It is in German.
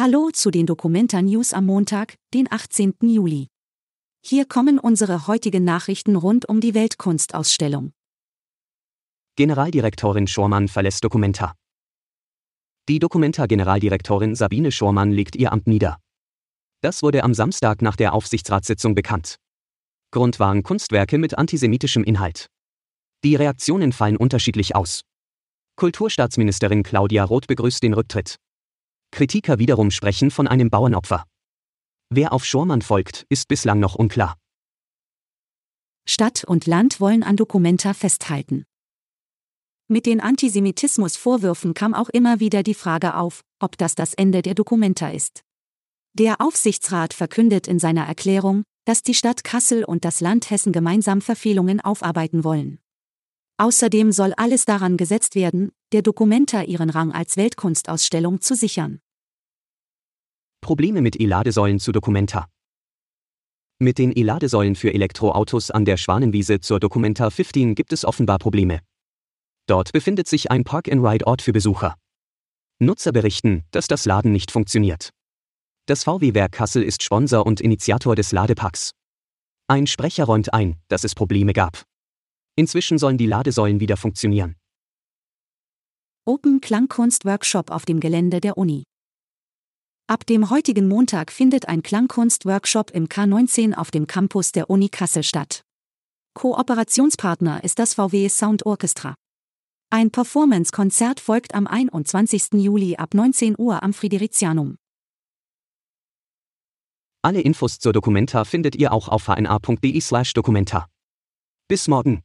Hallo zu den Documenta News am Montag, den 18. Juli. Hier kommen unsere heutigen Nachrichten rund um die Weltkunstausstellung. Generaldirektorin Schormann verlässt Documenta. Die Documenta-Generaldirektorin Sabine Schormann legt ihr Amt nieder. Das wurde am Samstag nach der Aufsichtsratssitzung bekannt. Grund waren Kunstwerke mit antisemitischem Inhalt. Die Reaktionen fallen unterschiedlich aus. Kulturstaatsministerin Claudia Roth begrüßt den Rücktritt. Kritiker wiederum sprechen von einem Bauernopfer. Wer auf Schormann folgt, ist bislang noch unklar. Stadt und Land wollen an Dokumenta festhalten. Mit den Antisemitismusvorwürfen kam auch immer wieder die Frage auf, ob das das Ende der Dokumenta ist. Der Aufsichtsrat verkündet in seiner Erklärung, dass die Stadt Kassel und das Land Hessen gemeinsam Verfehlungen aufarbeiten wollen. Außerdem soll alles daran gesetzt werden, der Dokumenta ihren Rang als Weltkunstausstellung zu sichern. Probleme mit E-Ladesäulen zu Dokumenta. Mit den E-Ladesäulen für Elektroautos an der Schwanenwiese zur Dokumenta 15 gibt es offenbar Probleme. Dort befindet sich ein Park-and-Ride-Ort für Besucher. Nutzer berichten, dass das Laden nicht funktioniert. Das VW-Werk Kassel ist Sponsor und Initiator des Ladepacks. Ein Sprecher räumt ein, dass es Probleme gab. Inzwischen sollen die Ladesäulen wieder funktionieren. Open Klangkunst Workshop auf dem Gelände der Uni. Ab dem heutigen Montag findet ein Klangkunst-Workshop im K19 auf dem Campus der Uni Kassel statt. Kooperationspartner ist das VW Sound Orchestra. Ein Performance-Konzert folgt am 21. Juli ab 19 Uhr am Fridericianum. Alle Infos zur Dokumenta findet ihr auch auf hna.de/dokumenta. Bis morgen.